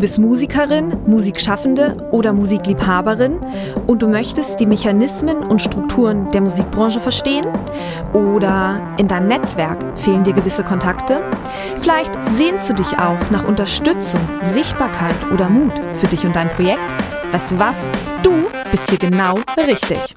bist Musikerin, Musikschaffende oder Musikliebhaberin und du möchtest die Mechanismen und Strukturen der Musikbranche verstehen? Oder in deinem Netzwerk fehlen dir gewisse Kontakte? Vielleicht sehnst du dich auch nach Unterstützung, Sichtbarkeit oder Mut für dich und dein Projekt? Weißt du was? Du bist hier genau richtig.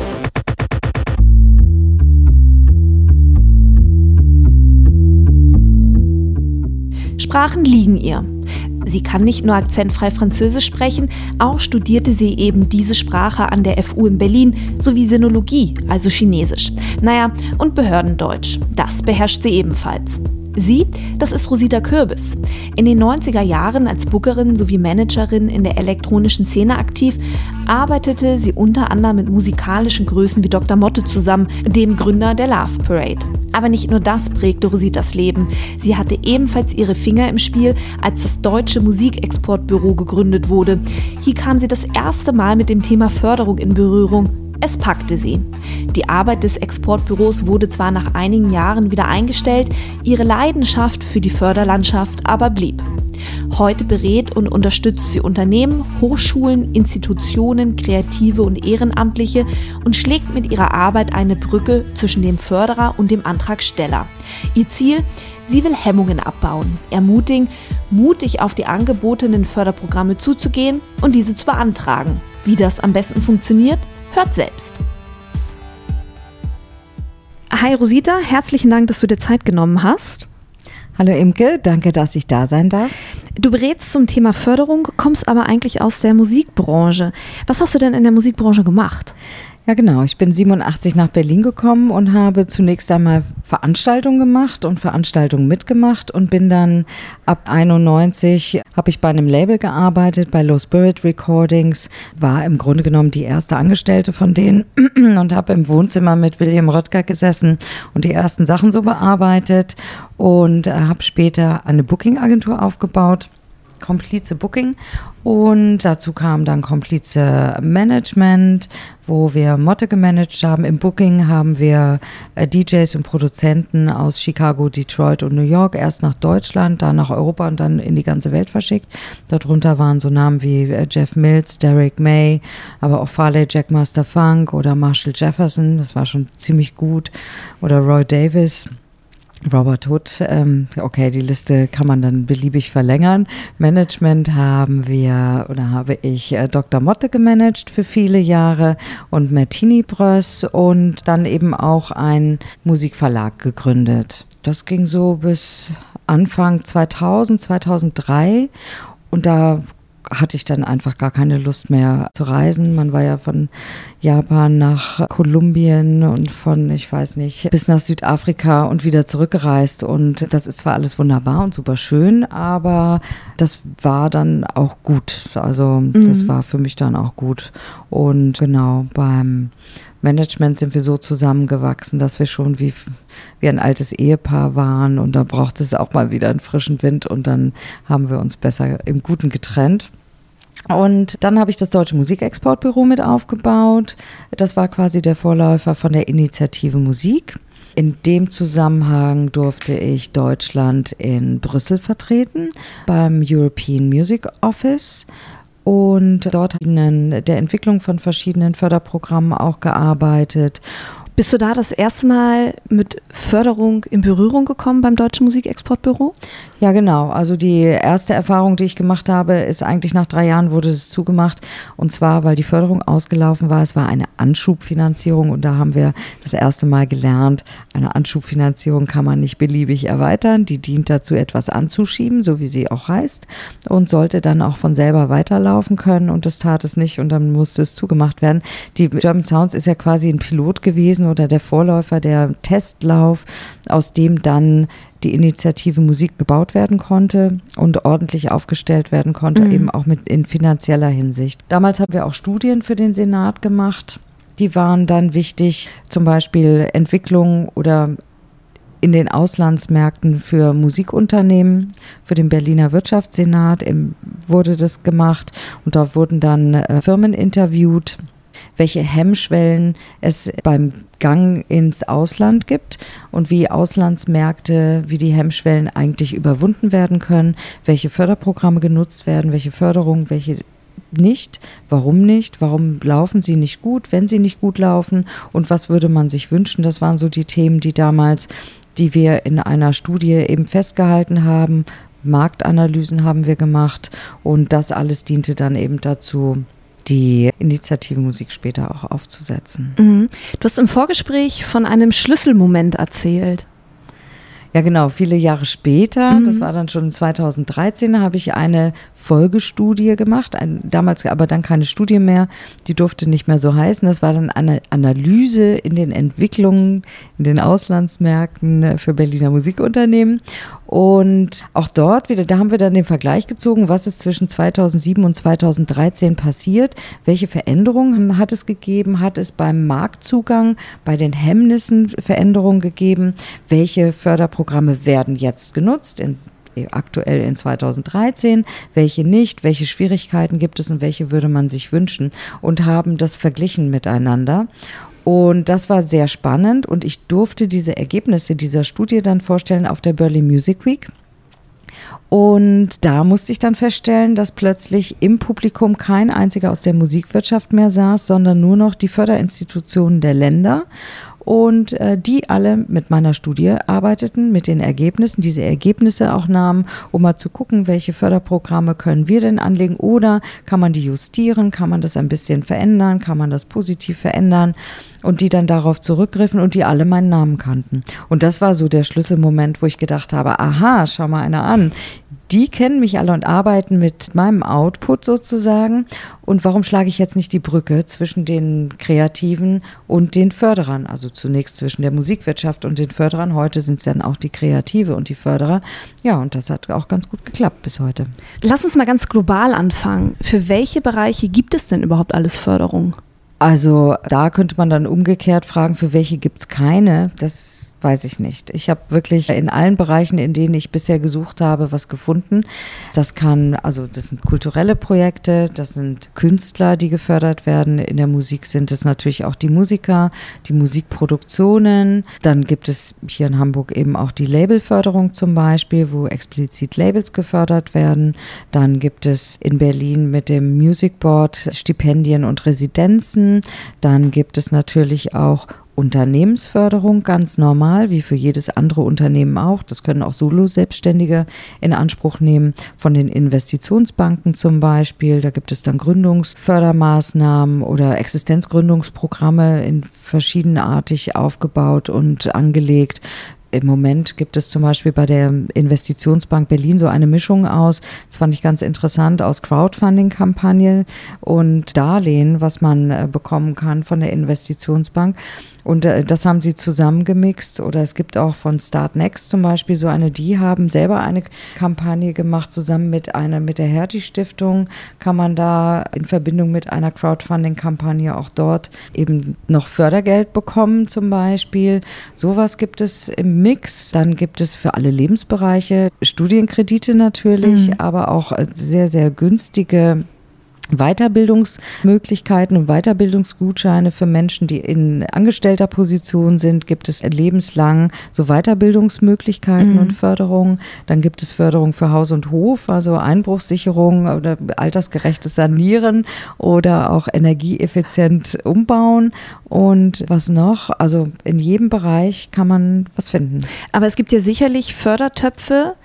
Sprachen liegen ihr. Sie kann nicht nur akzentfrei Französisch sprechen, auch studierte sie eben diese Sprache an der FU in Berlin sowie Sinologie, also Chinesisch. Naja, und Behördendeutsch. Das beherrscht sie ebenfalls. Sie, das ist Rosita Kürbis. In den 90er Jahren als Bookerin sowie Managerin in der elektronischen Szene aktiv, arbeitete sie unter anderem mit musikalischen Größen wie Dr. Motte zusammen, dem Gründer der Love Parade. Aber nicht nur das prägte Rositas Leben. Sie hatte ebenfalls ihre Finger im Spiel, als das Deutsche Musikexportbüro gegründet wurde. Hier kam sie das erste Mal mit dem Thema Förderung in Berührung es packte sie. Die Arbeit des Exportbüros wurde zwar nach einigen Jahren wieder eingestellt, ihre Leidenschaft für die Förderlandschaft aber blieb. Heute berät und unterstützt sie Unternehmen, Hochschulen, Institutionen, Kreative und Ehrenamtliche und schlägt mit ihrer Arbeit eine Brücke zwischen dem Förderer und dem Antragsteller. Ihr Ziel? Sie will Hemmungen abbauen, ermutigen, mutig auf die angebotenen Förderprogramme zuzugehen und diese zu beantragen. Wie das am besten funktioniert, Hört selbst. Hi Rosita, herzlichen Dank, dass du dir Zeit genommen hast. Hallo Imke, danke, dass ich da sein darf. Du berätst zum Thema Förderung, kommst aber eigentlich aus der Musikbranche. Was hast du denn in der Musikbranche gemacht? Ja, genau. Ich bin 87 nach Berlin gekommen und habe zunächst einmal Veranstaltungen gemacht und Veranstaltungen mitgemacht und bin dann ab 91 habe ich bei einem Label gearbeitet, bei Low Spirit Recordings, war im Grunde genommen die erste Angestellte von denen und habe im Wohnzimmer mit William Röttger gesessen und die ersten Sachen so bearbeitet und äh, habe später eine Booking-Agentur aufgebaut Komplize Booking und dazu kam dann Komplize Management, wo wir Motte gemanagt haben. Im Booking haben wir äh, DJs und Produzenten aus Chicago, Detroit und New York erst nach Deutschland, dann nach Europa und dann in die ganze Welt verschickt. Darunter waren so Namen wie äh, Jeff Mills, Derek May, aber auch Farley Jackmaster Funk oder Marshall Jefferson, das war schon ziemlich gut, oder Roy Davis. Robert Hood, ähm, okay, die Liste kann man dann beliebig verlängern. Management haben wir oder habe ich äh, Dr. Motte gemanagt für viele Jahre und Martini Bröss und dann eben auch einen Musikverlag gegründet. Das ging so bis Anfang 2000, 2003 und da hatte ich dann einfach gar keine Lust mehr zu reisen. Man war ja von Japan nach Kolumbien und von, ich weiß nicht, bis nach Südafrika und wieder zurückgereist. Und das ist zwar alles wunderbar und super schön, aber das war dann auch gut. Also mhm. das war für mich dann auch gut. Und genau beim Management sind wir so zusammengewachsen, dass wir schon wie, wie ein altes Ehepaar waren und da braucht es auch mal wieder einen frischen Wind und dann haben wir uns besser im Guten getrennt. Und dann habe ich das Deutsche Musikexportbüro mit aufgebaut. Das war quasi der Vorläufer von der Initiative Musik. In dem Zusammenhang durfte ich Deutschland in Brüssel vertreten beim European Music Office und dort in der Entwicklung von verschiedenen Förderprogrammen auch gearbeitet Bist du da das erste Mal mit Förderung in Berührung gekommen beim Deutschen Musikexportbüro? Ja, genau. Also die erste Erfahrung, die ich gemacht habe, ist eigentlich nach drei Jahren wurde es zugemacht. Und zwar, weil die Förderung ausgelaufen war. Es war eine Anschubfinanzierung und da haben wir das erste Mal gelernt, eine Anschubfinanzierung kann man nicht beliebig erweitern. Die dient dazu, etwas anzuschieben, so wie sie auch heißt, und sollte dann auch von selber weiterlaufen können. Und das tat es nicht und dann musste es zugemacht werden. Die German Sounds ist ja quasi ein Pilot gewesen oder der Vorläufer, der Testlauf, aus dem dann die Initiative Musik gebaut werden konnte und ordentlich aufgestellt werden konnte, mhm. eben auch mit in finanzieller Hinsicht. Damals haben wir auch Studien für den Senat gemacht. Die waren dann wichtig, zum Beispiel Entwicklung oder in den Auslandsmärkten für Musikunternehmen, für den Berliner Wirtschaftssenat wurde das gemacht und da wurden dann äh, Firmen interviewt, welche Hemmschwellen es beim Gang ins Ausland gibt und wie Auslandsmärkte, wie die Hemmschwellen eigentlich überwunden werden können, welche Förderprogramme genutzt werden, welche Förderungen, welche nicht, warum nicht, warum laufen sie nicht gut, wenn sie nicht gut laufen und was würde man sich wünschen. Das waren so die Themen, die damals, die wir in einer Studie eben festgehalten haben. Marktanalysen haben wir gemacht und das alles diente dann eben dazu, die Initiative Musik später auch aufzusetzen. Mhm. Du hast im Vorgespräch von einem Schlüsselmoment erzählt. Ja, genau. Viele Jahre später, mhm. das war dann schon 2013, habe ich eine Folgestudie gemacht. Ein, damals aber dann keine Studie mehr. Die durfte nicht mehr so heißen. Das war dann eine Analyse in den Entwicklungen in den Auslandsmärkten für Berliner Musikunternehmen. Und auch dort wieder, da haben wir dann den Vergleich gezogen, was ist zwischen 2007 und 2013 passiert, welche Veränderungen hat es gegeben, hat es beim Marktzugang, bei den Hemmnissen Veränderungen gegeben, welche Förderprogramme werden jetzt genutzt in aktuell in 2013, welche nicht, welche Schwierigkeiten gibt es und welche würde man sich wünschen? Und haben das verglichen miteinander. Und das war sehr spannend und ich durfte diese Ergebnisse dieser Studie dann vorstellen auf der Berlin Music Week. Und da musste ich dann feststellen, dass plötzlich im Publikum kein einziger aus der Musikwirtschaft mehr saß, sondern nur noch die Förderinstitutionen der Länder und äh, die alle mit meiner Studie arbeiteten, mit den Ergebnissen, diese Ergebnisse auch nahmen, um mal zu gucken, welche Förderprogramme können wir denn anlegen oder kann man die justieren, kann man das ein bisschen verändern, kann man das positiv verändern und die dann darauf zurückgriffen und die alle meinen Namen kannten. Und das war so der Schlüsselmoment, wo ich gedacht habe, aha, schau mal einer an, die kennen mich alle und arbeiten mit meinem Output sozusagen. Und warum schlage ich jetzt nicht die Brücke zwischen den Kreativen und den Förderern? Also zunächst zwischen der Musikwirtschaft und den Förderern. Heute sind es dann auch die Kreative und die Förderer. Ja, und das hat auch ganz gut geklappt bis heute. Lass uns mal ganz global anfangen. Für welche Bereiche gibt es denn überhaupt alles Förderung? Also da könnte man dann umgekehrt fragen, für welche gibt es keine. Das weiß ich nicht. Ich habe wirklich in allen Bereichen, in denen ich bisher gesucht habe, was gefunden. Das kann, also das sind kulturelle Projekte, das sind Künstler, die gefördert werden. In der Musik sind es natürlich auch die Musiker, die Musikproduktionen. Dann gibt es hier in Hamburg eben auch die Labelförderung zum Beispiel, wo explizit Labels gefördert werden. Dann gibt es in Berlin mit dem Music Board Stipendien und Residenzen. Dann gibt es natürlich auch Unternehmensförderung ganz normal, wie für jedes andere Unternehmen auch. Das können auch Solo-Selbstständige in Anspruch nehmen, von den Investitionsbanken zum Beispiel. Da gibt es dann Gründungsfördermaßnahmen oder Existenzgründungsprogramme in verschiedenartig aufgebaut und angelegt im Moment gibt es zum Beispiel bei der Investitionsbank Berlin so eine Mischung aus, das fand ich ganz interessant, aus Crowdfunding-Kampagne und Darlehen, was man äh, bekommen kann von der Investitionsbank. Und äh, das haben sie zusammengemixt. Oder es gibt auch von Start Next zum Beispiel so eine, die haben selber eine Kampagne gemacht, zusammen mit einer, mit der Hertie Stiftung kann man da in Verbindung mit einer Crowdfunding-Kampagne auch dort eben noch Fördergeld bekommen, zum Beispiel. Sowas gibt es im Mix. Dann gibt es für alle Lebensbereiche Studienkredite natürlich, mhm. aber auch äh, sehr, sehr günstige Weiterbildungsmöglichkeiten und Weiterbildungsgutscheine für Menschen, die in angestellter Position sind, gibt es lebenslang so Weiterbildungsmöglichkeiten mhm. und Förderung. Dann gibt es Förderung für Haus und Hof, also Einbruchssicherung oder altersgerechtes Sanieren oder auch energieeffizient umbauen. Und was noch? Also in jedem Bereich kann man was finden. Aber es gibt ja sicherlich Fördertöpfe,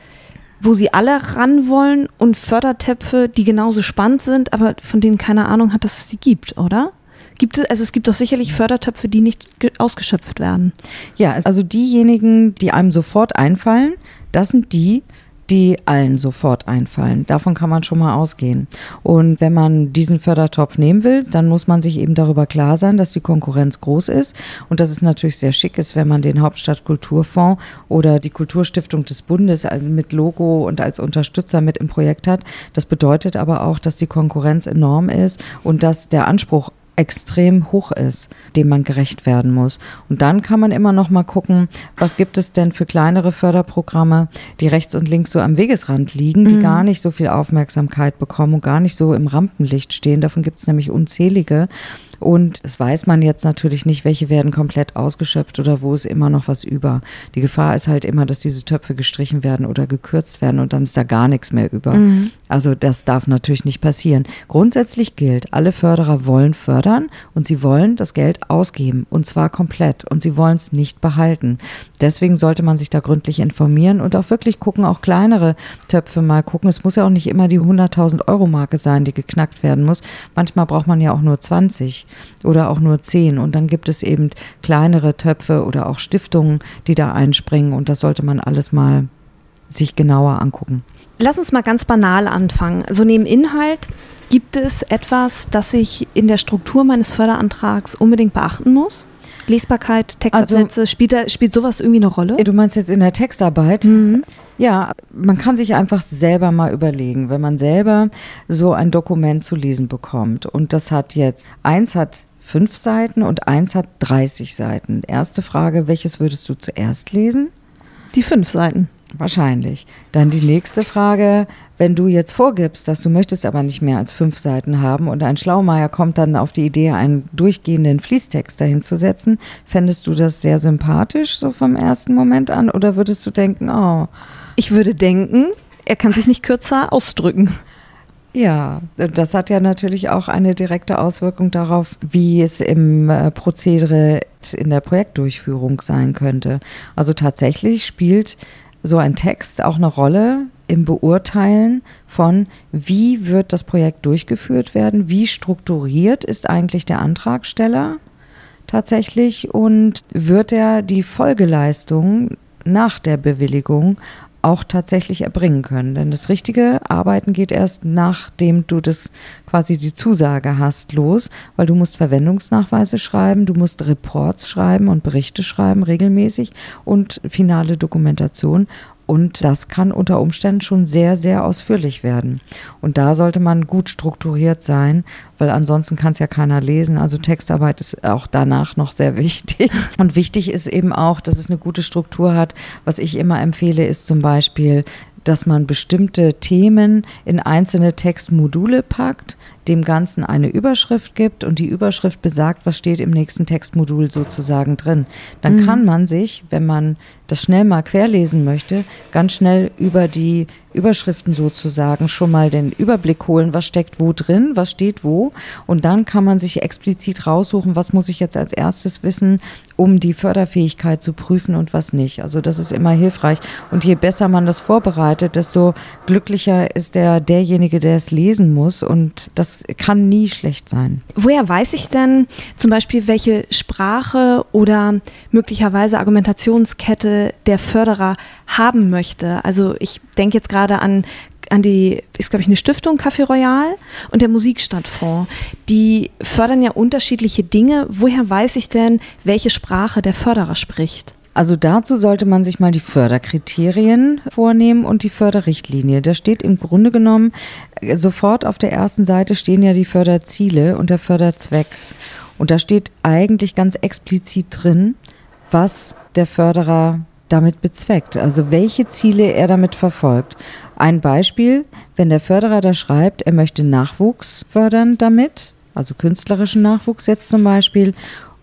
wo sie alle ran wollen und Fördertöpfe, die genauso spannend sind, aber von denen keine Ahnung hat, dass es sie gibt, oder? Gibt es, also es gibt doch sicherlich Fördertöpfe, die nicht ausgeschöpft werden. Ja, also diejenigen, die einem sofort einfallen, das sind die, die allen sofort einfallen. Davon kann man schon mal ausgehen. Und wenn man diesen Fördertopf nehmen will, dann muss man sich eben darüber klar sein, dass die Konkurrenz groß ist und dass es natürlich sehr schick ist, wenn man den Hauptstadtkulturfonds oder die Kulturstiftung des Bundes mit Logo und als Unterstützer mit im Projekt hat. Das bedeutet aber auch, dass die Konkurrenz enorm ist und dass der Anspruch extrem hoch ist, dem man gerecht werden muss. Und dann kann man immer noch mal gucken, was gibt es denn für kleinere Förderprogramme, die rechts und links so am Wegesrand liegen, die mhm. gar nicht so viel Aufmerksamkeit bekommen und gar nicht so im Rampenlicht stehen. Davon gibt es nämlich unzählige. Und es weiß man jetzt natürlich nicht, welche werden komplett ausgeschöpft oder wo ist immer noch was über. Die Gefahr ist halt immer, dass diese Töpfe gestrichen werden oder gekürzt werden und dann ist da gar nichts mehr über. Mhm. Also das darf natürlich nicht passieren. Grundsätzlich gilt, alle Förderer wollen fördern und sie wollen das Geld ausgeben und zwar komplett und sie wollen es nicht behalten. Deswegen sollte man sich da gründlich informieren und auch wirklich gucken, auch kleinere Töpfe mal gucken. Es muss ja auch nicht immer die 100.000 Euro Marke sein, die geknackt werden muss. Manchmal braucht man ja auch nur 20 oder auch nur 10 und dann gibt es eben kleinere Töpfe oder auch Stiftungen, die da einspringen und das sollte man alles mal sich genauer angucken. Lass uns mal ganz banal anfangen. So neben Inhalt gibt es etwas, das ich in der Struktur meines Förderantrags unbedingt beachten muss? Lesbarkeit, Textabsätze, also, spielt, da, spielt sowas irgendwie eine Rolle? Du meinst jetzt in der Textarbeit? Mhm. Ja, man kann sich einfach selber mal überlegen, wenn man selber so ein Dokument zu lesen bekommt und das hat jetzt, eins hat fünf Seiten und eins hat 30 Seiten. Erste Frage, welches würdest du zuerst lesen? Die fünf Seiten. Wahrscheinlich. Dann die nächste Frage, wenn du jetzt vorgibst, dass du möchtest aber nicht mehr als fünf Seiten haben und ein Schlaumeier kommt dann auf die Idee, einen durchgehenden Fließtext dahin zu setzen, fändest du das sehr sympathisch so vom ersten Moment an oder würdest du denken, oh. Ich würde denken, er kann sich nicht kürzer ausdrücken. Ja, das hat ja natürlich auch eine direkte Auswirkung darauf, wie es im äh, Prozedere in der Projektdurchführung sein könnte. Also tatsächlich spielt so ein Text auch eine Rolle im Beurteilen von, wie wird das Projekt durchgeführt werden, wie strukturiert ist eigentlich der Antragsteller tatsächlich und wird er die Folgeleistung nach der Bewilligung auch tatsächlich erbringen können. Denn das richtige Arbeiten geht erst nachdem du das quasi die Zusage hast los, weil du musst Verwendungsnachweise schreiben, du musst Reports schreiben und Berichte schreiben regelmäßig und finale Dokumentation und das kann unter Umständen schon sehr, sehr ausführlich werden. Und da sollte man gut strukturiert sein, weil ansonsten kann es ja keiner lesen. Also Textarbeit ist auch danach noch sehr wichtig. Und wichtig ist eben auch, dass es eine gute Struktur hat. Was ich immer empfehle, ist zum Beispiel, dass man bestimmte Themen in einzelne Textmodule packt, dem Ganzen eine Überschrift gibt und die Überschrift besagt, was steht im nächsten Textmodul sozusagen drin. Dann mhm. kann man sich, wenn man das schnell mal querlesen möchte, ganz schnell über die Überschriften sozusagen schon mal den Überblick holen, was steckt wo drin, was steht wo. Und dann kann man sich explizit raussuchen, was muss ich jetzt als erstes wissen, um die Förderfähigkeit zu prüfen und was nicht. Also das ist immer hilfreich. Und je besser man das vorbereitet, desto glücklicher ist der derjenige, der es lesen muss. Und das kann nie schlecht sein. Woher weiß ich denn zum Beispiel, welche Sprache oder möglicherweise Argumentationskette der Förderer haben möchte? Also ich denke jetzt gerade an an die, ist glaube ich eine Stiftung Café Royal und der Musikstadtfonds. Die fördern ja unterschiedliche Dinge. Woher weiß ich denn, welche Sprache der Förderer spricht? Also dazu sollte man sich mal die Förderkriterien vornehmen und die Förderrichtlinie. Da steht im Grunde genommen äh, sofort auf der ersten Seite stehen ja die Förderziele und der Förderzweck. Und da steht eigentlich ganz explizit drin, was der Förderer damit bezweckt, also welche Ziele er damit verfolgt. Ein Beispiel, wenn der Förderer da schreibt, er möchte Nachwuchs fördern damit, also künstlerischen Nachwuchs jetzt zum Beispiel,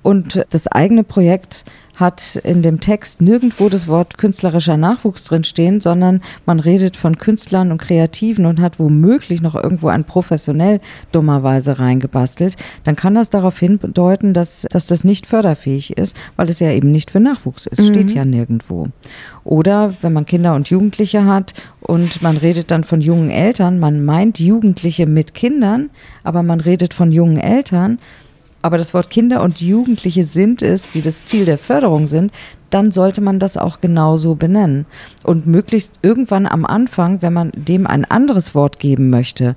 und das eigene Projekt hat in dem Text nirgendwo das Wort künstlerischer Nachwuchs drinstehen, sondern man redet von Künstlern und Kreativen und hat womöglich noch irgendwo ein professionell dummerweise reingebastelt, dann kann das darauf hindeuten, dass, dass das nicht förderfähig ist, weil es ja eben nicht für Nachwuchs ist. Mhm. Steht ja nirgendwo. Oder wenn man Kinder und Jugendliche hat und man redet dann von jungen Eltern, man meint Jugendliche mit Kindern, aber man redet von jungen Eltern, aber das Wort Kinder und Jugendliche sind es, die das Ziel der Förderung sind, dann sollte man das auch genauso benennen. Und möglichst irgendwann am Anfang, wenn man dem ein anderes Wort geben möchte,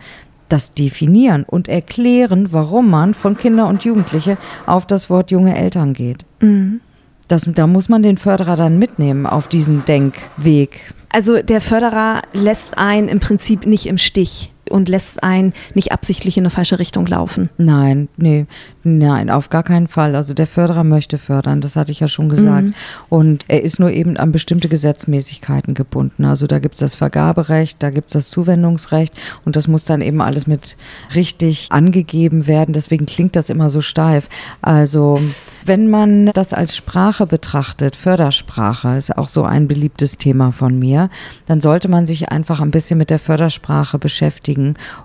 das definieren und erklären, warum man von Kinder und Jugendliche auf das Wort junge Eltern geht. Mhm. Das, da muss man den Förderer dann mitnehmen auf diesen Denkweg. Also der Förderer lässt einen im Prinzip nicht im Stich und lässt einen nicht absichtlich in eine falsche Richtung laufen. Nein, nee, nein, auf gar keinen Fall. Also der Förderer möchte fördern, das hatte ich ja schon gesagt. Mhm. Und er ist nur eben an bestimmte Gesetzmäßigkeiten gebunden. Also da gibt es das Vergaberecht, da gibt es das Zuwendungsrecht und das muss dann eben alles mit richtig angegeben werden. Deswegen klingt das immer so steif. Also wenn man das als Sprache betrachtet, Fördersprache ist auch so ein beliebtes Thema von mir, dann sollte man sich einfach ein bisschen mit der Fördersprache beschäftigen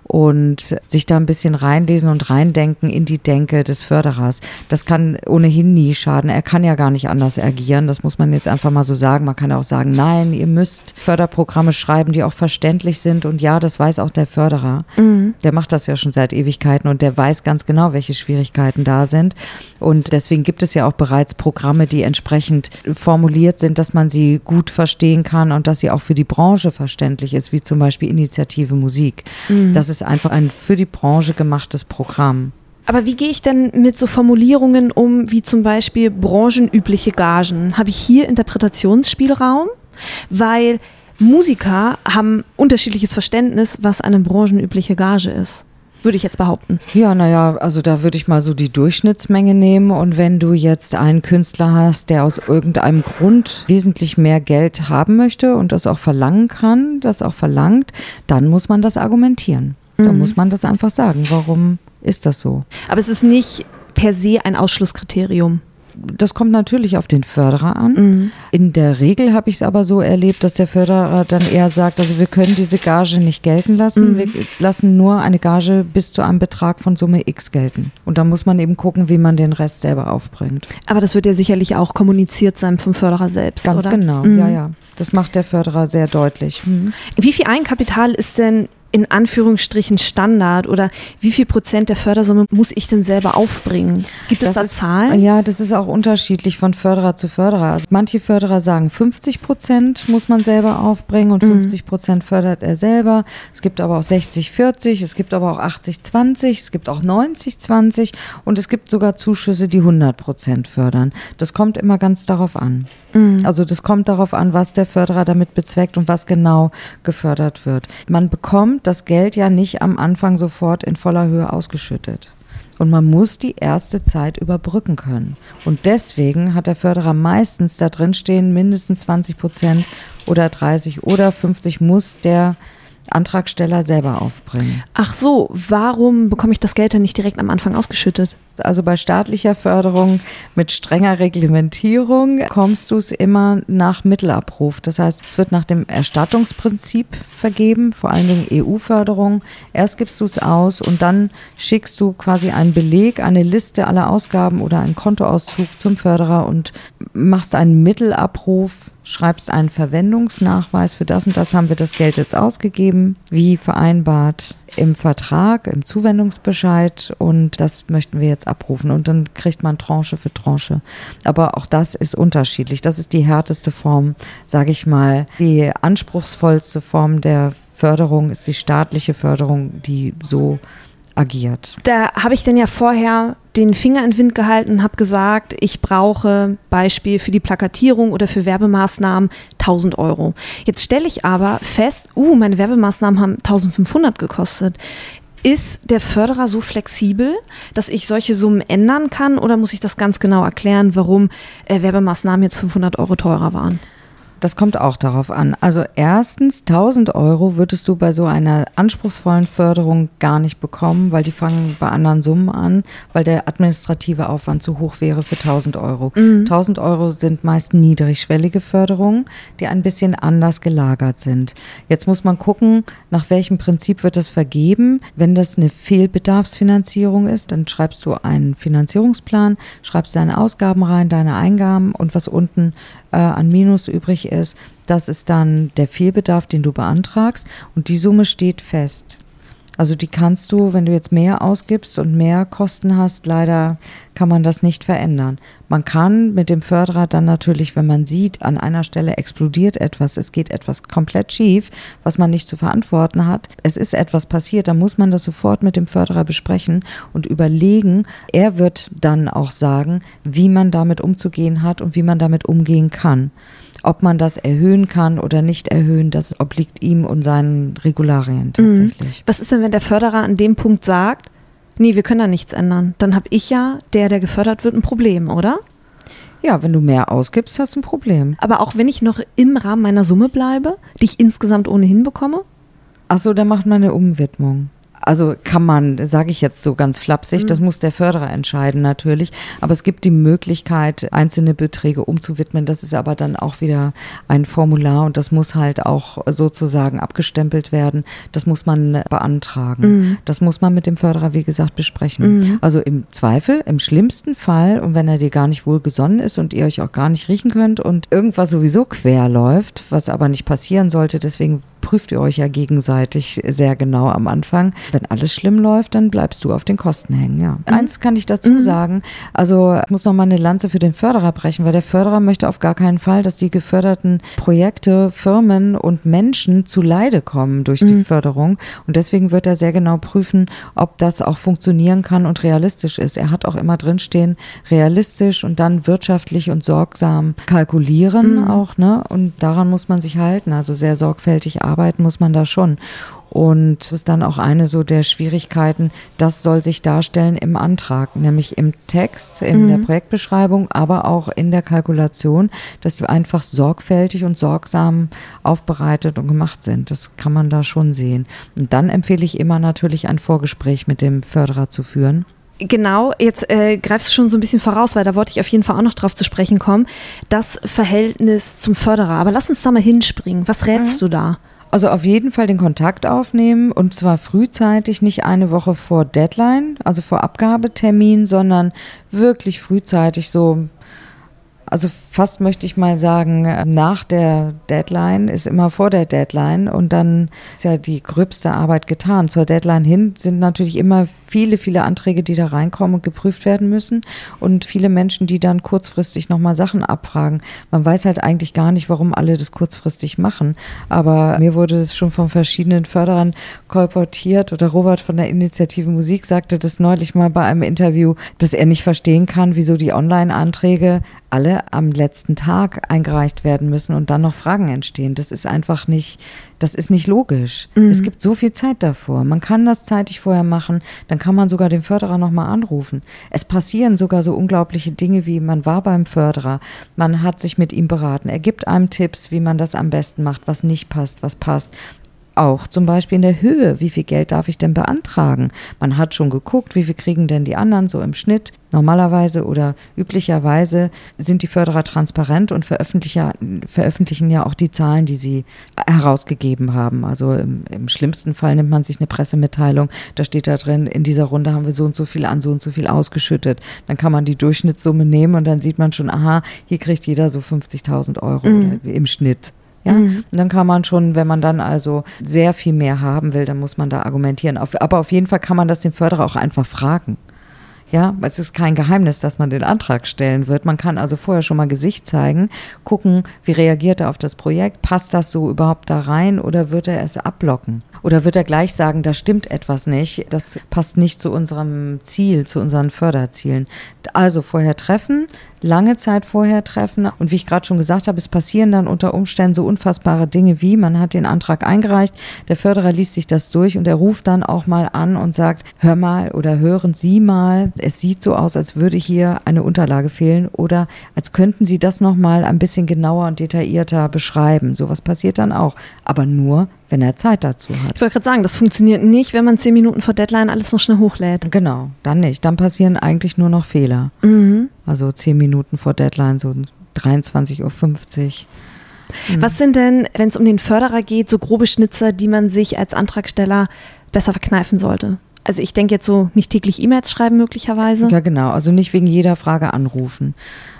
und sich da ein bisschen reinlesen und reindenken in die Denke des Förderers. Das kann ohnehin nie schaden. Er kann ja gar nicht anders agieren. Das muss man jetzt einfach mal so sagen. Man kann ja auch sagen, nein, ihr müsst Förderprogramme schreiben, die auch verständlich sind. Und ja, das weiß auch der Förderer. Mhm. Der macht das ja schon seit Ewigkeiten und der weiß ganz genau, welche Schwierigkeiten da sind. Und deswegen gibt es ja auch bereits Programme, die entsprechend formuliert sind, dass man sie gut verstehen kann und dass sie auch für die Branche verständlich ist, wie zum Beispiel Initiative Musik. Mhm. Das ist einfach ein für die Branche gemachtes Programm. Aber wie gehe ich denn mit so Formulierungen um, wie zum Beispiel branchenübliche Gagen? Habe ich hier Interpretationsspielraum? Weil Musiker haben unterschiedliches Verständnis, was eine branchenübliche Gage ist würde ich jetzt behaupten. Ja, naja, also da würde ich mal so die Durchschnittsmenge nehmen und wenn du jetzt einen Künstler hast, der aus irgendeinem Grund wesentlich mehr Geld haben möchte und das auch verlangen kann, das auch verlangt, dann muss man das argumentieren. Mhm. Dann muss man das einfach sagen. Warum ist das so? Aber es ist nicht per se ein Ausschlusskriterium das kommt natürlich auf den Förderer an. Mhm. In der Regel habe ich es aber so erlebt, dass der Förderer dann eher sagt, also wir können diese Gage nicht gelten lassen, mhm. wir lassen nur eine Gage bis zu einem Betrag von Summe X gelten. Und da muss man eben gucken, wie man den Rest selber aufbringt. Aber das wird ja sicherlich auch kommuniziert sein vom Förderer selbst, Ganz oder? genau, mhm. ja, ja. Das macht der Förderer sehr deutlich. Mhm. Wie viel Eigenkapital ist denn in Anführungsstrichen Standard oder wie viel Prozent der Fördersumme muss ich denn selber aufbringen? Gibt es das da ist, Zahlen? Ja, das ist auch unterschiedlich von Förderer zu Förderer. Also manche Förderer sagen 50 Prozent muss man selber aufbringen und 50 mhm. Prozent fördert er selber. Es gibt aber auch 60, 40, es gibt aber auch 80, 20, es gibt auch 90, 20 und es gibt sogar Zuschüsse, die 100 Prozent fördern. Das kommt immer ganz darauf an. Mhm. Also das kommt darauf an, was der Förderer damit bezweckt und was genau gefördert wird. Man bekommt das Geld ja nicht am Anfang sofort in voller Höhe ausgeschüttet. Und man muss die erste Zeit überbrücken können. Und deswegen hat der Förderer meistens da drin stehen, mindestens 20 Prozent oder 30 oder 50 muss der Antragsteller selber aufbringen. Ach so, warum bekomme ich das Geld dann nicht direkt am Anfang ausgeschüttet? Also bei staatlicher Förderung mit strenger Reglementierung kommst du es immer nach Mittelabruf. Das heißt, es wird nach dem Erstattungsprinzip vergeben, vor allen Dingen EU-Förderung. Erst gibst du es aus und dann schickst du quasi einen Beleg, eine Liste aller Ausgaben oder einen Kontoauszug zum Förderer und machst einen Mittelabruf schreibst einen Verwendungsnachweis, für das und das haben wir das Geld jetzt ausgegeben, wie vereinbart im Vertrag, im Zuwendungsbescheid und das möchten wir jetzt abrufen und dann kriegt man Tranche für Tranche. Aber auch das ist unterschiedlich. Das ist die härteste Form, sage ich mal. Die anspruchsvollste Form der Förderung ist die staatliche Förderung, die so agiert. Da habe ich denn ja vorher den Finger in den Wind gehalten und habe gesagt, ich brauche Beispiel für die Plakatierung oder für Werbemaßnahmen 1000 Euro. Jetzt stelle ich aber fest, uh, meine Werbemaßnahmen haben 1500 gekostet. Ist der Förderer so flexibel, dass ich solche Summen ändern kann oder muss ich das ganz genau erklären, warum äh, Werbemaßnahmen jetzt 500 Euro teurer waren? Das kommt auch darauf an. Also erstens, 1000 Euro würdest du bei so einer anspruchsvollen Förderung gar nicht bekommen, weil die fangen bei anderen Summen an, weil der administrative Aufwand zu hoch wäre für 1000 Euro. Mhm. 1000 Euro sind meist niedrigschwellige Förderungen, die ein bisschen anders gelagert sind. Jetzt muss man gucken, nach welchem Prinzip wird das vergeben. Wenn das eine Fehlbedarfsfinanzierung ist, dann schreibst du einen Finanzierungsplan, schreibst deine Ausgaben rein, deine Eingaben und was unten äh, an Minus übrig ist, das ist dann der Fehlbedarf, den du beantragst und die Summe steht fest. Also die kannst du, wenn du jetzt mehr ausgibst und mehr Kosten hast, leider kann man das nicht verändern. Man kann mit dem Förderer dann natürlich, wenn man sieht, an einer Stelle explodiert etwas, es geht etwas komplett schief, was man nicht zu verantworten hat, es ist etwas passiert, dann muss man das sofort mit dem Förderer besprechen und überlegen. Er wird dann auch sagen, wie man damit umzugehen hat und wie man damit umgehen kann. Ob man das erhöhen kann oder nicht erhöhen, das obliegt ihm und seinen Regularien mhm. tatsächlich. Was ist denn, wenn der Förderer an dem Punkt sagt, nee, wir können da nichts ändern? Dann habe ich ja, der, der gefördert wird, ein Problem, oder? Ja, wenn du mehr ausgibst, hast du ein Problem. Aber auch wenn ich noch im Rahmen meiner Summe bleibe, die ich insgesamt ohnehin bekomme? Ach so, dann macht man eine Umwidmung. Also kann man, sage ich jetzt so ganz flapsig, mhm. das muss der Förderer entscheiden natürlich. Aber es gibt die Möglichkeit, einzelne Beträge umzuwidmen. Das ist aber dann auch wieder ein Formular und das muss halt auch sozusagen abgestempelt werden. Das muss man beantragen. Mhm. Das muss man mit dem Förderer, wie gesagt, besprechen. Mhm. Also im Zweifel, im schlimmsten Fall und wenn er dir gar nicht wohlgesonnen ist und ihr euch auch gar nicht riechen könnt und irgendwas sowieso quer läuft, was aber nicht passieren sollte, deswegen prüft ihr euch ja gegenseitig sehr genau am Anfang. Wenn alles schlimm läuft, dann bleibst du auf den Kosten hängen, ja. Mhm. Eins kann ich dazu mhm. sagen, also ich muss noch mal eine Lanze für den Förderer brechen, weil der Förderer möchte auf gar keinen Fall, dass die geförderten Projekte, Firmen und Menschen zu Leide kommen durch die mhm. Förderung und deswegen wird er sehr genau prüfen, ob das auch funktionieren kann und realistisch ist. Er hat auch immer drinstehen, realistisch und dann wirtschaftlich und sorgsam kalkulieren mhm. auch, ne? Und daran muss man sich halten, also sehr sorgfältig arbeiten arbeiten muss man da schon. Und das ist dann auch eine so der Schwierigkeiten, das soll sich darstellen im Antrag, nämlich im Text, in mhm. der Projektbeschreibung, aber auch in der Kalkulation, dass die einfach sorgfältig und sorgsam aufbereitet und gemacht sind. Das kann man da schon sehen. Und dann empfehle ich immer natürlich ein Vorgespräch mit dem Förderer zu führen. Genau, jetzt äh, greifst du schon so ein bisschen voraus, weil da wollte ich auf jeden Fall auch noch drauf zu sprechen kommen. Das Verhältnis zum Förderer. Aber lass uns da mal hinspringen. Was rätst mhm. du da? Also auf jeden Fall den Kontakt aufnehmen und zwar frühzeitig, nicht eine Woche vor Deadline, also vor Abgabetermin, sondern wirklich frühzeitig so also fast möchte ich mal sagen, nach der Deadline ist immer vor der Deadline und dann ist ja die gröbste Arbeit getan. Zur Deadline hin sind natürlich immer viele, viele Anträge, die da reinkommen und geprüft werden müssen und viele Menschen, die dann kurzfristig nochmal Sachen abfragen. Man weiß halt eigentlich gar nicht, warum alle das kurzfristig machen, aber mir wurde es schon von verschiedenen Förderern kolportiert oder Robert von der Initiative Musik sagte das neulich mal bei einem Interview, dass er nicht verstehen kann, wieso die Online-Anträge alle am letzten Tag eingereicht werden müssen und dann noch Fragen entstehen. Das ist einfach nicht, das ist nicht logisch. Mhm. Es gibt so viel Zeit davor. Man kann das zeitig vorher machen, dann kann man sogar den Förderer nochmal anrufen. Es passieren sogar so unglaubliche Dinge wie, man war beim Förderer, man hat sich mit ihm beraten, er gibt einem Tipps, wie man das am besten macht, was nicht passt, was passt auch zum Beispiel in der Höhe. Wie viel Geld darf ich denn beantragen? Man hat schon geguckt, wie viel kriegen denn die anderen so im Schnitt. Normalerweise oder üblicherweise sind die Förderer transparent und veröffentlichen ja auch die Zahlen, die sie herausgegeben haben. Also im, im, schlimmsten Fall nimmt man sich eine Pressemitteilung, da steht da drin, in dieser Runde haben wir so und so viel an so und so viel ausgeschüttet. Dann kann man die Durchschnittssumme nehmen und dann sieht man schon, aha, hier kriegt jeder so 50.000 Euro mhm. im Schnitt. Ja, mhm. und dann kann man schon, wenn man dann also sehr viel mehr haben will, dann muss man da argumentieren. aber auf jeden Fall kann man das dem Förderer auch einfach fragen. Ja, es ist kein Geheimnis, dass man den Antrag stellen wird. Man kann also vorher schon mal Gesicht zeigen, gucken, wie reagiert er auf das Projekt, passt das so überhaupt da rein oder wird er es abblocken? Oder wird er gleich sagen, da stimmt etwas nicht, das passt nicht zu unserem Ziel, zu unseren Förderzielen. Also vorher treffen, lange Zeit vorher treffen. Und wie ich gerade schon gesagt habe, es passieren dann unter Umständen so unfassbare Dinge wie, man hat den Antrag eingereicht, der Förderer liest sich das durch und er ruft dann auch mal an und sagt, hör mal oder hören Sie mal, es sieht so aus, als würde hier eine Unterlage fehlen oder als könnten Sie das nochmal ein bisschen genauer und detaillierter beschreiben. Sowas passiert dann auch, aber nur, wenn er Zeit dazu hat. Ich wollte gerade sagen, das funktioniert nicht, wenn man zehn Minuten vor Deadline alles noch schnell hochlädt. Genau, dann nicht. Dann passieren eigentlich nur noch Fehler. Mhm. Also zehn Minuten vor Deadline, so 23.50 Uhr. Mhm. Was sind denn, wenn es um den Förderer geht, so grobe Schnitzer, die man sich als Antragsteller besser verkneifen sollte? Also ich denke jetzt so nicht täglich E-Mails schreiben möglicherweise. Ja, genau. Also nicht wegen jeder Frage anrufen.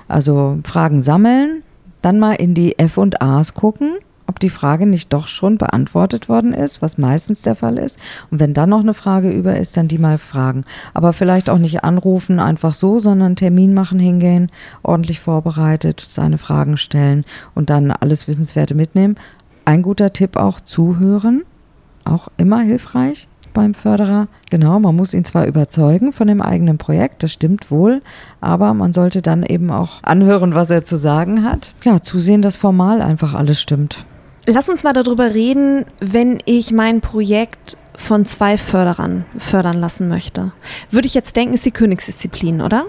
Also Fragen sammeln, dann mal in die F und A's gucken ob die Frage nicht doch schon beantwortet worden ist, was meistens der Fall ist. Und wenn dann noch eine Frage über ist, dann die mal fragen. Aber vielleicht auch nicht anrufen einfach so, sondern Termin machen, hingehen, ordentlich vorbereitet, seine Fragen stellen und dann alles Wissenswerte mitnehmen. Ein guter Tipp auch zuhören, auch immer hilfreich beim Förderer. Genau, man muss ihn zwar überzeugen von dem eigenen Projekt, das stimmt wohl, aber man sollte dann eben auch anhören, was er zu sagen hat. Ja, zusehen, dass formal einfach alles stimmt. Lass uns mal darüber reden, wenn ich mein Projekt von zwei Förderern fördern lassen möchte. Würde ich jetzt denken, ist die Königsdisziplin, oder?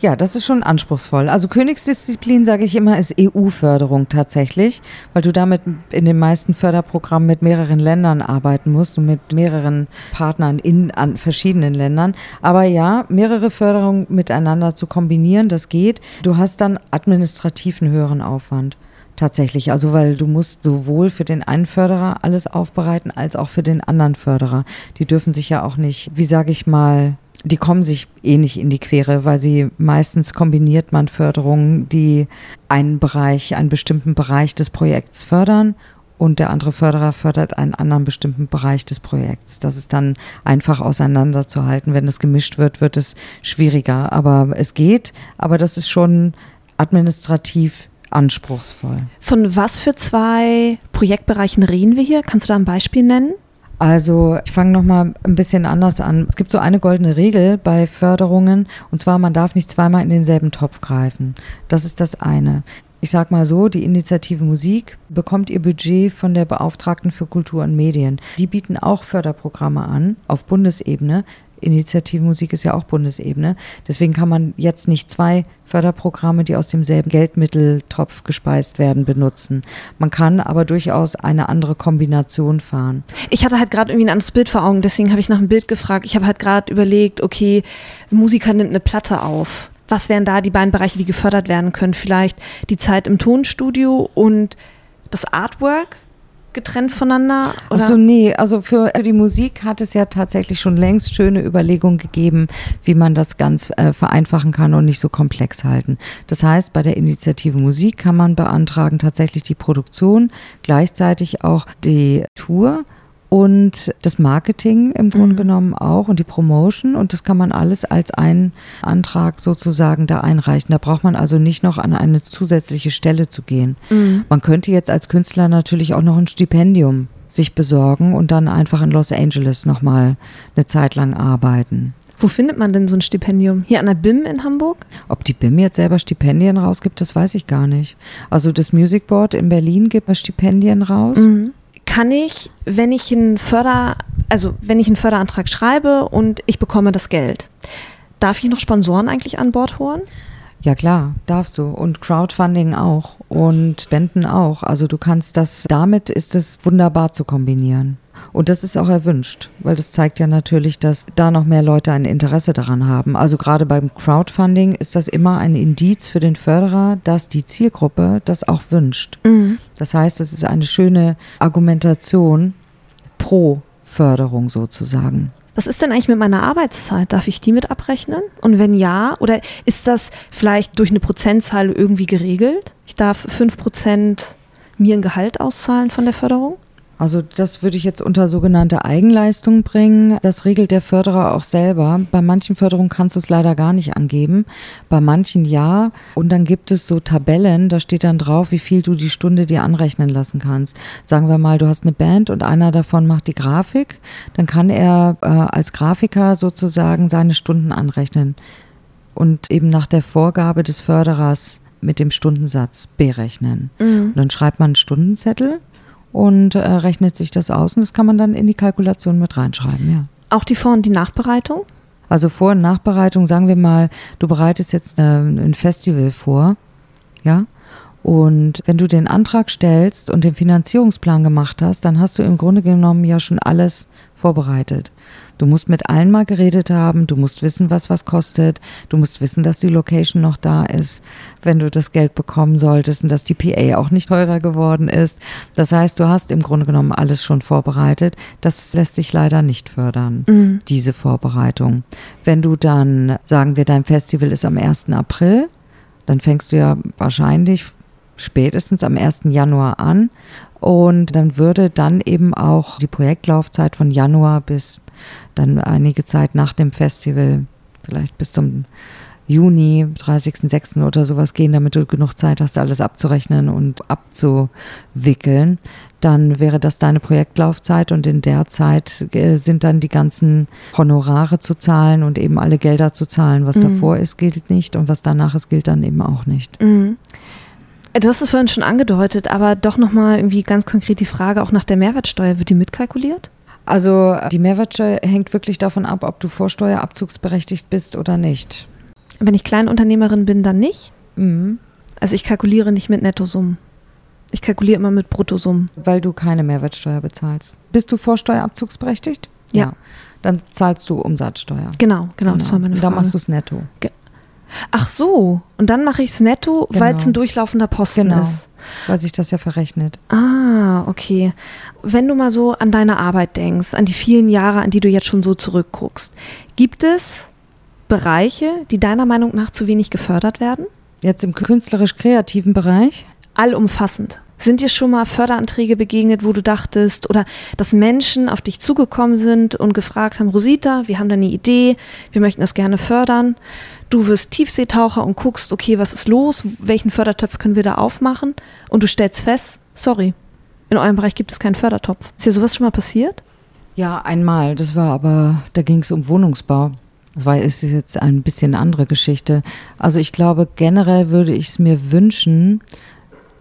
Ja, das ist schon anspruchsvoll. Also Königsdisziplin, sage ich immer, ist EU-Förderung tatsächlich, weil du damit in den meisten Förderprogrammen mit mehreren Ländern arbeiten musst und mit mehreren Partnern in an verschiedenen Ländern. Aber ja, mehrere Förderungen miteinander zu kombinieren, das geht. Du hast dann administrativ einen höheren Aufwand tatsächlich. Also weil du musst sowohl für den einen Förderer alles aufbereiten als auch für den anderen Förderer. Die dürfen sich ja auch nicht, wie sage ich mal, die kommen sich eh nicht in die Quere, weil sie meistens kombiniert man Förderungen, die einen Bereich, einen bestimmten Bereich des Projekts fördern und der andere Förderer fördert einen anderen bestimmten Bereich des Projekts. Das ist dann einfach auseinanderzuhalten. Wenn es gemischt wird, wird es schwieriger. Aber es geht, aber das ist schon administrativ anspruchsvoll. Von was für zwei Projektbereichen reden wir hier? Kannst du da ein Beispiel nennen? Also ich fange nochmal ein bisschen anders an. Es gibt so eine goldene Regel bei Förderungen und zwar, man darf nicht zweimal in denselben Topf greifen. Das ist das eine. Ich sage mal so, die Initiative Musik bekommt ihr Budget von der Beauftragten für Kultur und Medien. Die bieten auch Förderprogramme an auf Bundesebene. Initiative Musik ist ja auch Bundesebene. Deswegen kann man jetzt nicht zwei Förderprogramme, die aus demselben Geldmitteltopf gespeist werden, benutzen. Man kann aber durchaus eine andere Kombination fahren. Ich hatte halt gerade irgendwie ein anderes Bild vor Augen, deswegen habe ich nach einem Bild gefragt. Ich habe halt gerade überlegt, okay, Musiker nimmt eine Platte auf. Was wären da die beiden Bereiche, die gefördert werden können? Vielleicht die Zeit im Tonstudio und das Artwork getrennt voneinander? Oder? Achso, nee, also für die Musik hat es ja tatsächlich schon längst schöne Überlegungen gegeben, wie man das ganz äh, vereinfachen kann und nicht so komplex halten. Das heißt, bei der Initiative Musik kann man beantragen tatsächlich die Produktion, gleichzeitig auch die Tour und das Marketing im Grunde mhm. genommen auch und die Promotion und das kann man alles als einen Antrag sozusagen da einreichen. Da braucht man also nicht noch an eine zusätzliche Stelle zu gehen. Mhm. Man könnte jetzt als Künstler natürlich auch noch ein Stipendium sich besorgen und dann einfach in Los Angeles nochmal eine Zeit lang arbeiten. Wo findet man denn so ein Stipendium? Hier an der BIM in Hamburg? Ob die BIM jetzt selber Stipendien rausgibt, das weiß ich gar nicht. Also das Music Board in Berlin gibt Stipendien raus. Mhm kann ich, wenn ich einen Förder, also wenn ich einen Förderantrag schreibe und ich bekomme das Geld, darf ich noch Sponsoren eigentlich an Bord holen? Ja klar, darfst du. Und Crowdfunding auch und Spenden auch. Also du kannst das, damit ist es wunderbar zu kombinieren. Und das ist auch erwünscht, weil das zeigt ja natürlich, dass da noch mehr Leute ein Interesse daran haben. Also gerade beim Crowdfunding ist das immer ein Indiz für den Förderer, dass die Zielgruppe das auch wünscht. Mhm. Das heißt, es ist eine schöne Argumentation pro Förderung sozusagen. Was ist denn eigentlich mit meiner Arbeitszeit? Darf ich die mit abrechnen? Und wenn ja, oder ist das vielleicht durch eine Prozentzahl irgendwie geregelt? Ich darf 5% mir ein Gehalt auszahlen von der Förderung? Also das würde ich jetzt unter sogenannte Eigenleistung bringen. Das regelt der Förderer auch selber. Bei manchen Förderungen kannst du es leider gar nicht angeben, bei manchen ja. Und dann gibt es so Tabellen, da steht dann drauf, wie viel du die Stunde dir anrechnen lassen kannst. Sagen wir mal, du hast eine Band und einer davon macht die Grafik, dann kann er äh, als Grafiker sozusagen seine Stunden anrechnen und eben nach der Vorgabe des Förderers mit dem Stundensatz berechnen. Mhm. Und dann schreibt man einen Stundenzettel und äh, rechnet sich das aus und das kann man dann in die Kalkulation mit reinschreiben, ja. Auch die Vor- und die Nachbereitung? Also Vor- und Nachbereitung, sagen wir mal, du bereitest jetzt ein Festival vor, ja, und wenn du den Antrag stellst und den Finanzierungsplan gemacht hast, dann hast du im Grunde genommen ja schon alles vorbereitet. Du musst mit allen mal geredet haben, du musst wissen, was was kostet, du musst wissen, dass die Location noch da ist, wenn du das Geld bekommen solltest und dass die PA auch nicht teurer geworden ist. Das heißt, du hast im Grunde genommen alles schon vorbereitet. Das lässt sich leider nicht fördern, mhm. diese Vorbereitung. Wenn du dann, sagen wir, dein Festival ist am 1. April, dann fängst du ja wahrscheinlich spätestens am 1. Januar an und dann würde dann eben auch die Projektlaufzeit von Januar bis dann einige Zeit nach dem Festival, vielleicht bis zum Juni, 30.06. oder sowas gehen, damit du genug Zeit hast, alles abzurechnen und abzuwickeln. Dann wäre das deine Projektlaufzeit und in der Zeit äh, sind dann die ganzen Honorare zu zahlen und eben alle Gelder zu zahlen. Was mhm. davor ist, gilt nicht und was danach ist, gilt dann eben auch nicht. Mhm. Du hast es vorhin schon angedeutet, aber doch nochmal irgendwie ganz konkret die Frage auch nach der Mehrwertsteuer. Wird die mitkalkuliert? Also die Mehrwertsteuer hängt wirklich davon ab, ob du vorsteuerabzugsberechtigt bist oder nicht. Wenn ich Kleinunternehmerin bin, dann nicht? Mhm. Also ich kalkuliere nicht mit Nettosummen. Ich kalkuliere immer mit Bruttosummen. Weil du keine Mehrwertsteuer bezahlst. Bist du vorsteuerabzugsberechtigt? Ja. ja. Dann zahlst du Umsatzsteuer. Genau, genau, genau. das war meine Frage. Und dann machst du es netto. Ge Ach so, und dann mache ich es netto, genau. weil es ein durchlaufender Posten genau. ist. Weil sich das ja verrechnet. Ah, okay. Wenn du mal so an deine Arbeit denkst, an die vielen Jahre, an die du jetzt schon so zurückguckst, gibt es Bereiche, die deiner Meinung nach zu wenig gefördert werden? Jetzt im künstlerisch-kreativen Bereich? Allumfassend. Sind dir schon mal Förderanträge begegnet, wo du dachtest, oder dass Menschen auf dich zugekommen sind und gefragt haben, Rosita, wir haben da eine Idee, wir möchten das gerne fördern. Du wirst Tiefseetaucher und guckst, okay, was ist los, welchen Fördertopf können wir da aufmachen? Und du stellst fest, sorry, in eurem Bereich gibt es keinen Fördertopf. Ist dir sowas schon mal passiert? Ja, einmal. Das war aber, da ging es um Wohnungsbau. Das war, ist jetzt ein bisschen eine andere Geschichte. Also ich glaube, generell würde ich es mir wünschen,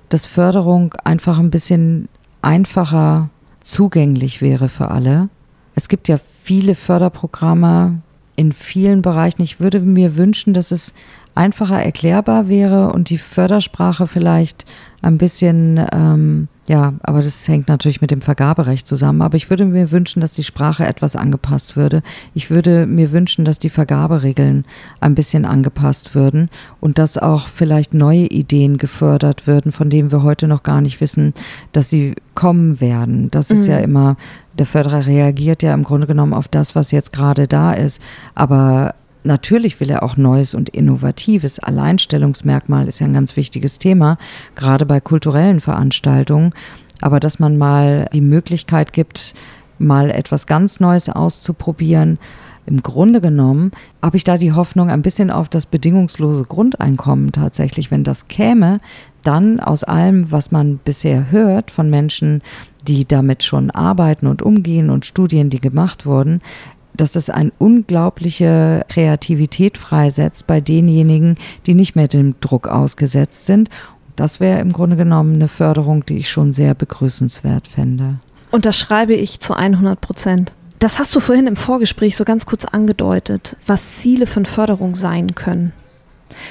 dass Förderung einfach ein bisschen einfacher zugänglich wäre für alle. Es gibt ja viele Förderprogramme in vielen Bereichen. Ich würde mir wünschen, dass es einfacher erklärbar wäre und die Fördersprache vielleicht ein bisschen ähm, ja, aber das hängt natürlich mit dem Vergaberecht zusammen. Aber ich würde mir wünschen, dass die Sprache etwas angepasst würde. Ich würde mir wünschen, dass die Vergaberegeln ein bisschen angepasst würden und dass auch vielleicht neue Ideen gefördert würden, von denen wir heute noch gar nicht wissen, dass sie kommen werden. Das ist ja mhm. immer, der Förderer reagiert ja im Grunde genommen auf das, was jetzt gerade da ist. Aber Natürlich will er auch Neues und Innovatives. Alleinstellungsmerkmal ist ja ein ganz wichtiges Thema, gerade bei kulturellen Veranstaltungen. Aber dass man mal die Möglichkeit gibt, mal etwas ganz Neues auszuprobieren. Im Grunde genommen habe ich da die Hoffnung ein bisschen auf das bedingungslose Grundeinkommen tatsächlich. Wenn das käme, dann aus allem, was man bisher hört von Menschen, die damit schon arbeiten und umgehen und Studien, die gemacht wurden, dass es eine unglaubliche Kreativität freisetzt bei denjenigen, die nicht mehr dem Druck ausgesetzt sind. Das wäre im Grunde genommen eine Förderung, die ich schon sehr begrüßenswert fände. Und das schreibe ich zu 100 Prozent. Das hast du vorhin im Vorgespräch so ganz kurz angedeutet, was Ziele von Förderung sein können.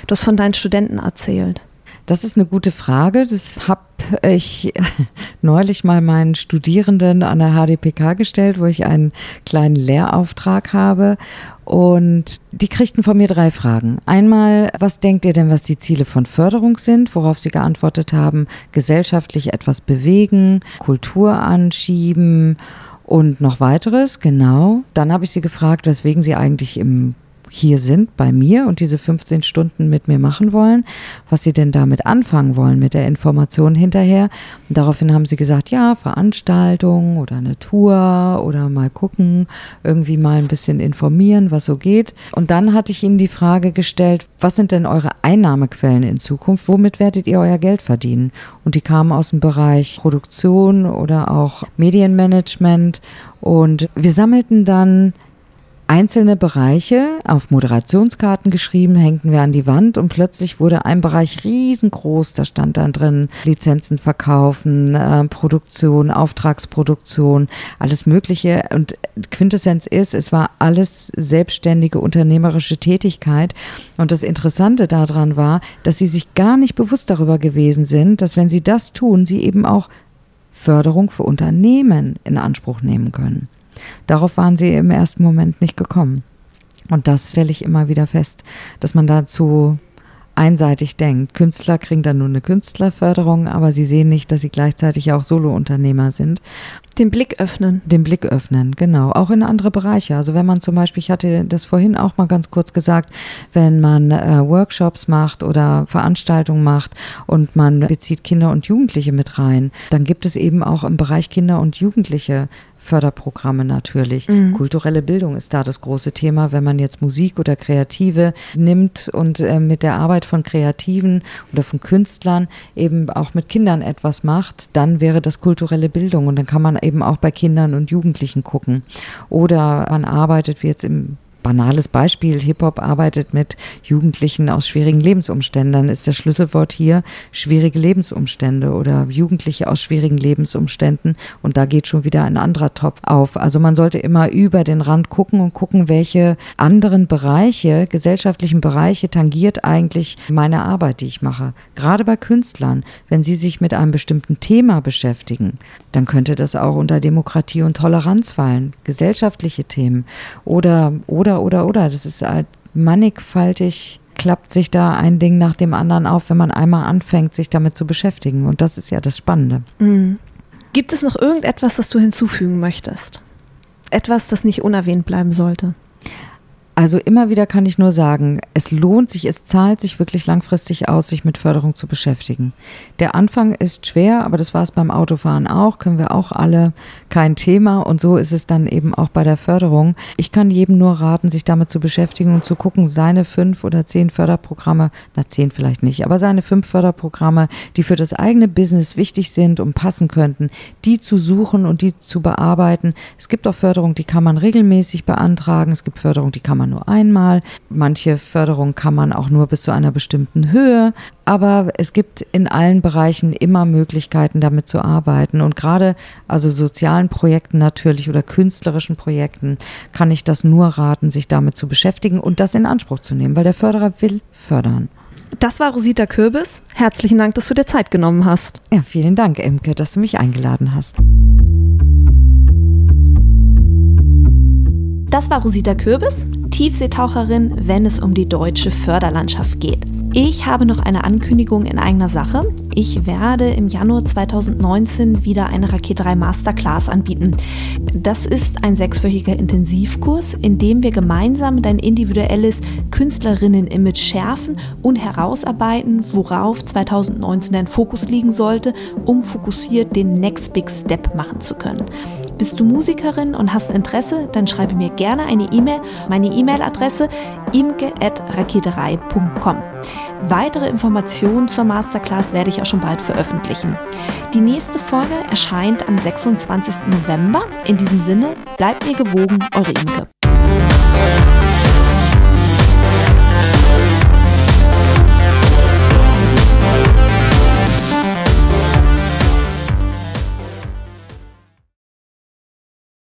Du hast von deinen Studenten erzählt. Das ist eine gute Frage. Das habe ich neulich mal meinen Studierenden an der HDPK gestellt, wo ich einen kleinen Lehrauftrag habe. Und die kriegten von mir drei Fragen. Einmal, was denkt ihr denn, was die Ziele von Förderung sind? Worauf sie geantwortet haben, gesellschaftlich etwas bewegen, Kultur anschieben und noch weiteres, genau. Dann habe ich sie gefragt, weswegen sie eigentlich im hier sind bei mir und diese 15 Stunden mit mir machen wollen, was sie denn damit anfangen wollen mit der Information hinterher. Und daraufhin haben sie gesagt, ja, Veranstaltung oder eine Tour oder mal gucken, irgendwie mal ein bisschen informieren, was so geht. Und dann hatte ich ihnen die Frage gestellt, was sind denn eure Einnahmequellen in Zukunft? Womit werdet ihr euer Geld verdienen? Und die kamen aus dem Bereich Produktion oder auch Medienmanagement. Und wir sammelten dann einzelne Bereiche auf Moderationskarten geschrieben, hängten wir an die Wand und plötzlich wurde ein Bereich riesengroß. Da stand dann drin Lizenzen verkaufen, äh, Produktion, Auftragsproduktion, alles Mögliche. Und Quintessenz ist, es war alles selbstständige unternehmerische Tätigkeit. Und das Interessante daran war, dass sie sich gar nicht bewusst darüber gewesen sind, dass wenn sie das tun, sie eben auch Förderung für Unternehmen in Anspruch nehmen können. Darauf waren sie im ersten Moment nicht gekommen. Und das stelle ich immer wieder fest, dass man dazu einseitig denkt. Künstler kriegen dann nur eine Künstlerförderung, aber sie sehen nicht, dass sie gleichzeitig auch Solounternehmer sind. Den Blick öffnen. Den Blick öffnen, genau. Auch in andere Bereiche. Also wenn man zum Beispiel, ich hatte das vorhin auch mal ganz kurz gesagt, wenn man äh, Workshops macht oder Veranstaltungen macht und man bezieht Kinder und Jugendliche mit rein, dann gibt es eben auch im Bereich Kinder und Jugendliche Förderprogramme natürlich. Mhm. Kulturelle Bildung ist da das große Thema. Wenn man jetzt Musik oder Kreative nimmt und äh, mit der Arbeit von Kreativen oder von Künstlern eben auch mit Kindern etwas macht, dann wäre das kulturelle Bildung. Und dann kann man eben auch bei Kindern und Jugendlichen gucken. Oder man arbeitet, wie jetzt im banales Beispiel, Hip-Hop arbeitet mit Jugendlichen aus schwierigen Lebensumständen, dann ist das Schlüsselwort hier schwierige Lebensumstände oder Jugendliche aus schwierigen Lebensumständen und da geht schon wieder ein anderer Topf auf. Also man sollte immer über den Rand gucken und gucken, welche anderen Bereiche, gesellschaftlichen Bereiche tangiert eigentlich meine Arbeit, die ich mache. Gerade bei Künstlern, wenn sie sich mit einem bestimmten Thema beschäftigen, dann könnte das auch unter Demokratie und Toleranz fallen, gesellschaftliche Themen oder oder oder, oder. Das ist halt mannigfaltig, klappt sich da ein Ding nach dem anderen auf, wenn man einmal anfängt, sich damit zu beschäftigen. Und das ist ja das Spannende. Mhm. Gibt es noch irgendetwas, das du hinzufügen möchtest? Etwas, das nicht unerwähnt bleiben sollte? Also immer wieder kann ich nur sagen, es lohnt sich, es zahlt sich wirklich langfristig aus, sich mit Förderung zu beschäftigen. Der Anfang ist schwer, aber das war es beim Autofahren auch, können wir auch alle kein Thema und so ist es dann eben auch bei der Förderung. Ich kann jedem nur raten, sich damit zu beschäftigen und zu gucken, seine fünf oder zehn Förderprogramme, na zehn vielleicht nicht, aber seine fünf Förderprogramme, die für das eigene Business wichtig sind und passen könnten, die zu suchen und die zu bearbeiten. Es gibt auch Förderung, die kann man regelmäßig beantragen, es gibt Förderung, die kann man nur einmal. Manche Förderung kann man auch nur bis zu einer bestimmten Höhe. Aber es gibt in allen Bereichen immer Möglichkeiten, damit zu arbeiten. Und gerade also sozialen Projekten natürlich oder künstlerischen Projekten kann ich das nur raten, sich damit zu beschäftigen und das in Anspruch zu nehmen, weil der Förderer will fördern. Das war Rosita Kürbis. Herzlichen Dank, dass du dir Zeit genommen hast. Ja, vielen Dank, Imke, dass du mich eingeladen hast. Das war Rosita Kürbis, Tiefseetaucherin, wenn es um die deutsche Förderlandschaft geht. Ich habe noch eine Ankündigung in eigener Sache. Ich werde im Januar 2019 wieder eine Raket 3 Masterclass anbieten. Das ist ein sechswöchiger Intensivkurs, in dem wir gemeinsam dein individuelles Künstlerinnen-Image schärfen und herausarbeiten, worauf 2019 dein Fokus liegen sollte, um fokussiert den Next Big Step machen zu können. Bist du Musikerin und hast Interesse, dann schreibe mir gerne eine E-Mail. Meine E-Mail-Adresse imke.raketerei.com. Weitere Informationen zur Masterclass werde ich auch schon bald veröffentlichen. Die nächste Folge erscheint am 26. November. In diesem Sinne, bleibt mir gewogen, eure Imke.